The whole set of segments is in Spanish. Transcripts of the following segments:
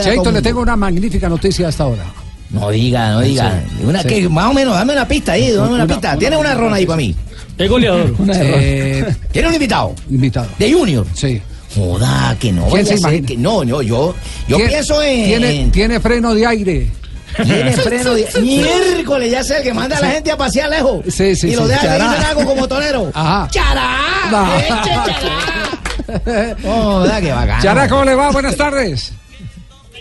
Cheito, le tengo una magnífica noticia hasta ahora. No diga, no diga. Una sí. que más o menos, dame una pista ahí, dame una, Una- pista. una- Tiene una ron ahí para mí. Es goleador. Eh, Tiene un invitado. invitado. De Junior. Sí. Joda, que no. ¿Quién se imagina? que no, no, yo, yo pienso en. Tiene, en- tiene freno de aire. tiene freno de. Miércoles, ya sé, el que manda a la gente a pasear lejos. Sí, sí, Y lo sí. deja que Chará. dicen algo como tonero. Ajá. ¡Chará! No. ¡Eche chará! Joda, qué bacán. Chara, ¿cómo le va? Buenas tardes.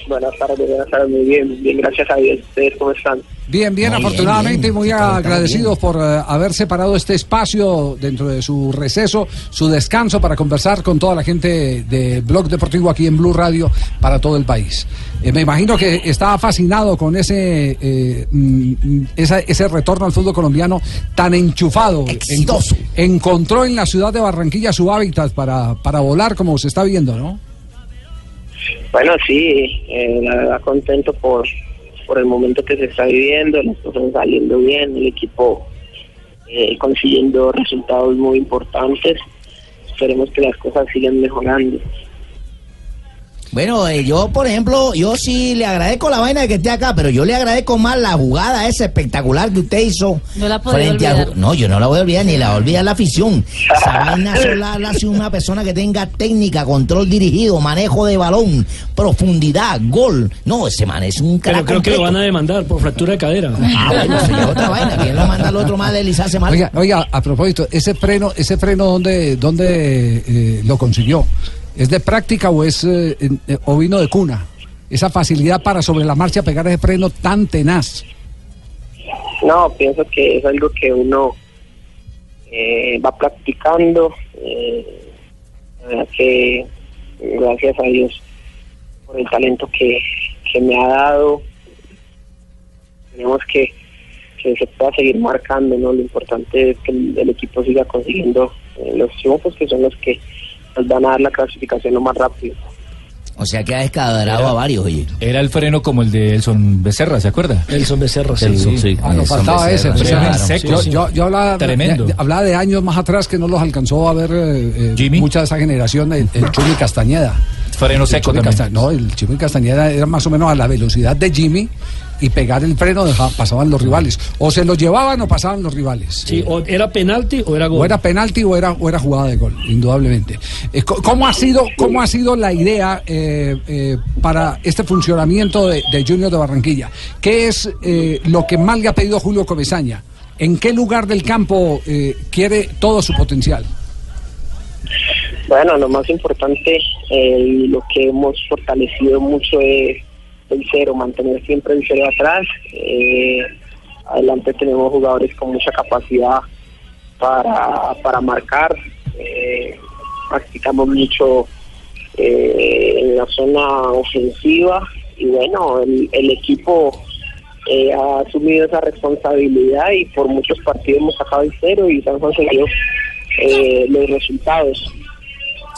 Buenas tardes, buenas tardes, muy bien, bien, gracias a Dios. ¿Ustedes cómo están? Bien, bien, Muy afortunadamente bien. y muy está agradecidos por eh, haber separado este espacio dentro de su receso, su descanso para conversar con toda la gente de Blog Deportivo aquí en Blue Radio para todo el país. Eh, me imagino que estaba fascinado con ese, eh, mm, esa- ese retorno al fútbol colombiano tan enchufado. Exitoso. En- encontró en la ciudad de Barranquilla su hábitat para, para volar como se está viendo, ¿no? Bueno, sí, eh, la verdad contento por, por el momento que se está viviendo, las cosas saliendo bien, el equipo eh, consiguiendo resultados muy importantes. Esperemos que las cosas sigan mejorando. Bueno, eh, yo, por ejemplo, yo sí le agradezco la vaina de que esté acá, pero yo le agradezco más la jugada esa espectacular que usted hizo. No la podía frente a- olvidar. No, yo no la voy a olvidar, ni la olvida la afición. Esa vaina sola la hace una persona que tenga técnica, control dirigido, manejo de balón, profundidad, gol. No, ese man es un Pero crack creo que lo van a demandar por fractura de cadera. Ah, bueno, es otra vaina. ¿Quién lo manda al otro más deslizarse mal? Oiga, oiga, a propósito, ese freno, ese freno dónde, dónde eh, lo consiguió? ¿Es de práctica o es eh, eh, o vino de cuna? Esa facilidad para sobre la marcha pegar ese freno tan tenaz. No, pienso que es algo que uno eh, va practicando. Eh, que gracias a Dios por el talento que, que me ha dado. Tenemos que, que se pueda seguir marcando, ¿no? Lo importante es que el, el equipo siga consiguiendo eh, los triunfos que son los que nos van a dar la clasificación lo más rápido. O sea que ha descadrado a varios, oye. Era el freno como el de Elson Becerra, ¿se acuerda? Elson Becerra, sí. Elson, sí. Ah, nos faltaba ese. se- freno seco, yo, yo, yo hablaba, Tremendo. de- hablaba de años más atrás que no los alcanzó a ver eh, eh, Jimmy. mucha de esa generación, el, el Chumi Castañeda. Freno El seco también. Casta- no, el Chumi Castañeda era más o menos a la velocidad de Jimmy y pegar el freno pasaban los rivales. O se los llevaban o pasaban los rivales. Sí, o era penalti o era gol. O era penalti o era, o era jugada de gol, indudablemente. Eh, ¿Cómo ha sido, cómo ha sido la idea eh, eh, para este funcionamiento de, de Junior de Barranquilla? ¿Qué es eh, lo que más le ha pedido Julio Comesaña? ¿En qué lugar del campo eh, quiere todo su potencial? Bueno, lo más importante eh, y lo que hemos fortalecido mucho es el cero, mantener siempre el cero atrás. Eh, adelante tenemos jugadores con mucha capacidad para, para marcar. Eh, practicamos mucho eh, en la zona ofensiva y bueno, el, el equipo ha asumido esa responsabilidad y por muchos partidos hemos sacado el cero y se han conseguido los resultados.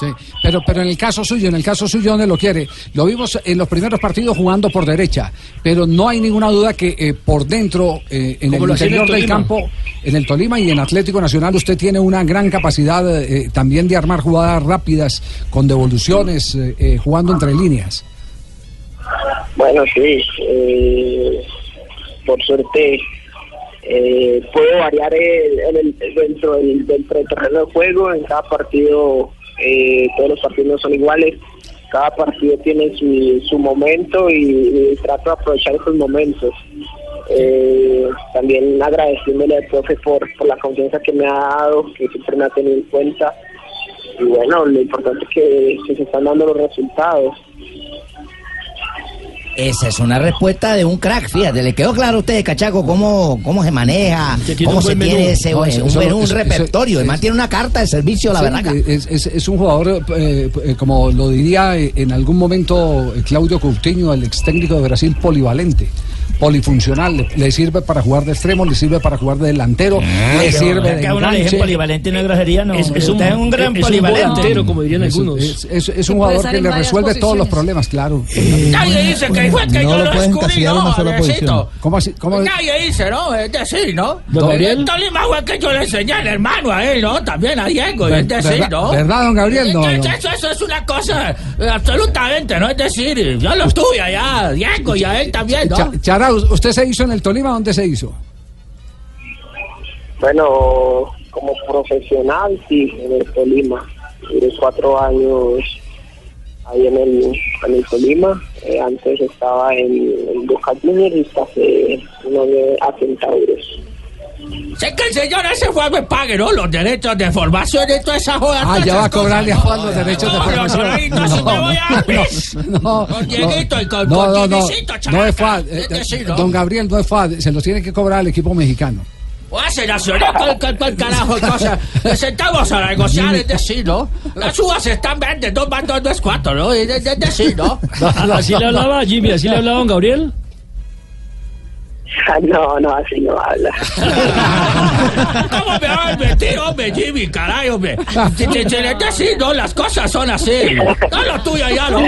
Sí, pero, pero en el caso suyo, en el caso suyo, ¿dónde lo quiere? Lo vimos en los primeros partidos jugando por derecha, pero no hay ninguna duda que eh, por dentro, eh, en el interior del Tolima. campo, en el Tolima y en Atlético Nacional, usted tiene una gran capacidad eh, también de armar jugadas rápidas, con devoluciones, eh, eh, jugando entre líneas. Bueno, sí. eh, por suerte eh, puedo variar el- en el- dentro del, dentro del terreno de juego. En cada partido, eh, todos los partidos no son iguales. Cada partido tiene su, su momento y, trato de aprovechar esos momentos. Eh, también agradeciéndole al profe por, por la confianza que me ha dado, que siempre me ha tenido en cuenta. Y bueno, lo importante es que se están dando los resultados. Esa es una respuesta de un crack, fíjate, le quedó claro a usted, Cachaco, cómo, cómo se maneja, cómo se tiene ese, No, un, eso- eso- menú, un eso- eso- repertorio, además tiene una carta de servicio la verdad. es, es- es un jugador, eh, eh, como lo diría eh, en algún momento Claudio Coutinho, el ex técnico de Brasil, polivalente. Polifuncional, le, le sirve para jugar de extremo, le sirve para jugar de delantero, le sirve de que le polivalente no es grosería, no. Es, es un, Usted es un gran es polivalente. como dirían Es, algunos. es- es- es un jugador que le resuelve todos los problemas, claro. Nadie dice que ahí fue que No yo lo descubrí, ¿no? ¿Cómo así? ¿Cómo? Nadie dice, ¿no? Es decir, ¿no? Don Gabriel. En Tolima fue que yo le enseñé al hermano a él, ¿no? También a Diego, Ver- es decir, verdad- ¿no? verdad, don Gabriel? No, Entonces, no. Eso, eso es una cosa eh, absolutamente, ¿no? Es decir, yo lo allá, a Diego y a él también, ¿no? ¿Usted se hizo en el Tolima? ¿Dónde se hizo? Bueno, como profesional, sí, en el Tolima. Duré cuatro años ahí en el, en el Tolima. Eh, antes estaba en, en Boca Juniors y pasé uno de a Centauros. Sé que el señor ese fue me pague, ¿no? Los derechos de formación y toda esa joda. Ah, todas ya va a esas cobrarle a Juan los derechos de formación. no, entonces me voy a pis. no, Con Dieguito y con- no, no, no, no es. FAD. Eh, decir, ¿no? Don Gabriel no es FAD, se los tiene que cobrar al equipo mexicano. O hace nacional, ¿cuál, carajo cosa? Nos sentamos a negociar, es decir, ¿no? Las uvas están verdes, dos más dos no es cuatro, ¿no? Es decir, ¿no? Así le hablaba Jimmy, así le hablaba don Gabriel. No, no, así no habla. ¿Cómo me va a mentir, hombre, Jimmy, caray, hombre? Si te si le decís, no, las cosas son así. No lo tuyo ya, ¿no?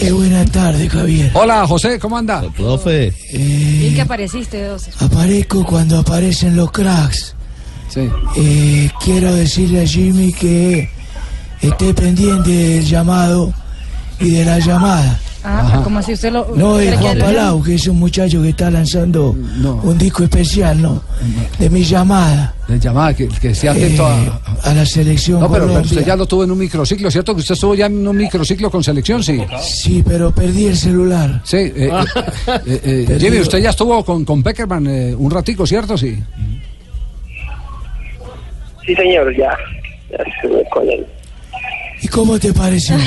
Qué buena tarde, Javier. Hola, José, ¿cómo anda? Profe. Bien que apareciste, dos. Aparezco cuando aparecen los cracks. Sí. Eh, quiero decirle a Jimmy que esté pendiente del llamado y de la llamada. Ah, como si usted lo. No le Juan Palau, que es un muchacho que está lanzando No. un disco especial, ¿no? De mi llamada Le llamaba que, que esté atento eh, a... a la selección No, pero, usted ya lo tuvo en un microciclo, ¿cierto? Que usted estuvo ya en un microciclo con selección, sí. Sí, pero perdí el celular. Sí, eh, eh, eh, eh. Jimmy, usted ya estuvo con, con Beckerman eh, un ratico, ¿cierto? Sí. Sí, señor, ya, ya estuve con él. ¿Y cómo te pareció?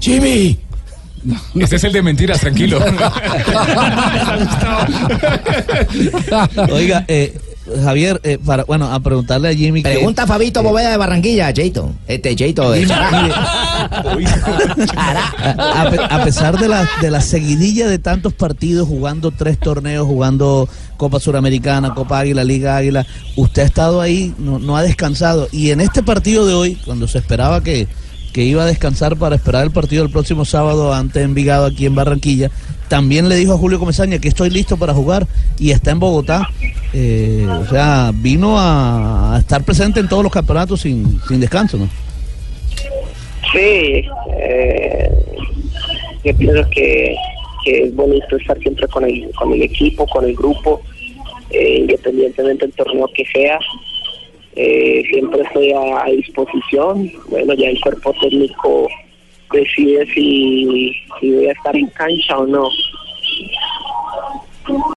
Jimmy, Ese es el de mentiras, tranquilo. Oiga, eh, Javier, eh, para, bueno, a preguntarle a Jimmy que- Pregunta a Fabito Boveda de Barranquilla, Cheito. Este de a, a pesar de la, de la seguidilla de tantos partidos, jugando tres torneos, jugando Copa Suramericana, Copa Águila, Liga Águila, usted ha estado ahí, no, no ha descansado. Y en este partido de hoy, cuando se esperaba que, que iba a descansar para esperar el partido del próximo sábado ante Envigado aquí en Barranquilla, también le dijo a Julio Comesaña que estoy listo para jugar y está en Bogotá. Eh, o sea, vino a, a estar presente en todos los campeonatos sin, sin descanso, ¿no? Sí, eh, yo pienso que, que es bonito estar siempre con el, con el equipo, con el grupo, eh, independientemente del torneo que sea. Eh, siempre estoy a, a disposición. Bueno, ya el cuerpo técnico decide si, si voy a estar en cancha o no.